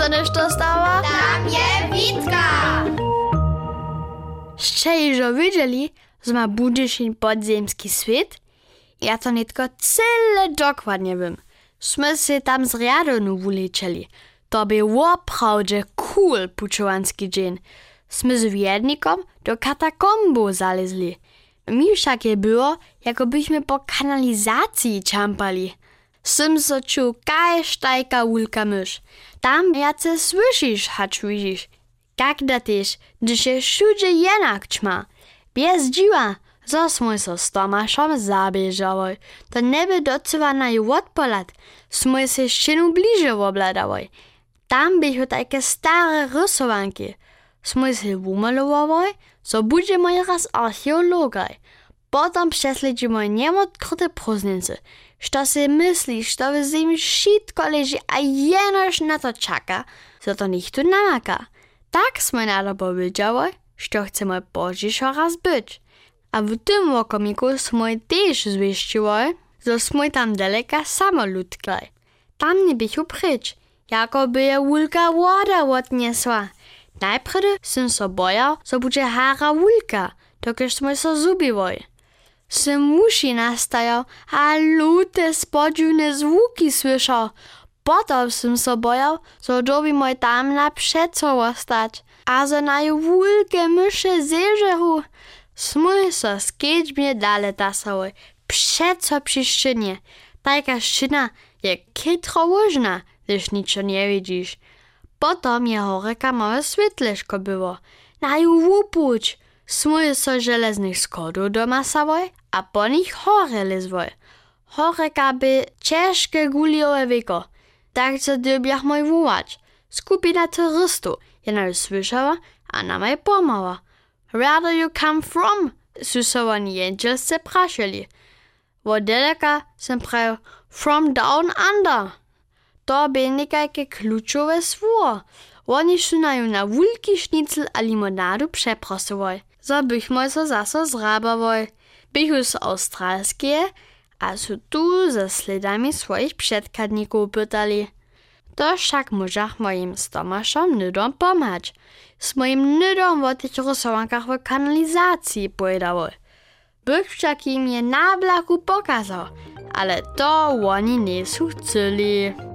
dostaneš to stała? Tam je Witka! Ще wiedzieli, że ma budyszin podziemski świat? Ja to nie tylko cyle dokładnie wiem. Sme się tam z Radonu wulecieli. To był oprawdzie cool puczowanski dzień. Sme z wiednikom do katakombu zalezli. Mi wszak je było, jakobyśmy po kanalizacji čampali. Sym so czuł kaj sztajka wulka mysz. Tam jace słyszysz, hacz widzisz. Jak da też, gdyż się wszędzie jednak ćma. Bez dziwa, zasmoj so z Tomaszem zabieżały. To nieby docywa na ju odpolat. Smoj się ścienu bliżej obladały. Tam były takie stare rysowanki. Smoj się umalowały, so będziemy raz archeologaj. Potem prześledzimy nieodkryte próżnice. Što si myślisz, to w zemi wszystko leży, a jenoż na to czeka, co to nikt tu namaka. Tak sme na to powiedziały, że chcemy pożyczo raz być. A w tym okomiku sme też zwieściły, że sme tam daleka samolutklej. Tam nie bychu pryč, jakoby je wulka woda odniesła. Najpierw sem so bojał, że będzie hara wulka, dokiż sme so zubiły. Sem musi nastajał, a lute spodziwne zvuki słyszał. Potom sem so bojał, że dobi moj tam na przeco stać, a że na ju wulke mysze zeżeru. Smuj so z kiedźbie dale tasały, przeco przyszczynie. Taka szczyna je kytro łożna, gdyż niczo nie widzisz. Potom jeho reka małe świetleszko było. Na ju Smuje so železných schodů do masavoj a po nich hore lizvoj. Hore kaby češke guliové viko. Tak se dobiach můj vůvač. Skupina teroristů je nás slyšela a nám je pomala. Where do you come from? Susovaní jenčelce prašeli. Vodeleka sem pravil from down under. To bi nekajke klučove svoje. Oni so naju na vulki šnicl ali limonadu preprosovali. So bychmo so zaso zrabowoj. Bychu z australskie, a su tu ze sledami swoich przedkadników pytali. To však możach moim z Tomaszem nydom pomać. Z moim nydom o tych rysowankach w kanalizacji pojdały. Bych však im je na blaku pokazał, ale to oni nie są chcieli.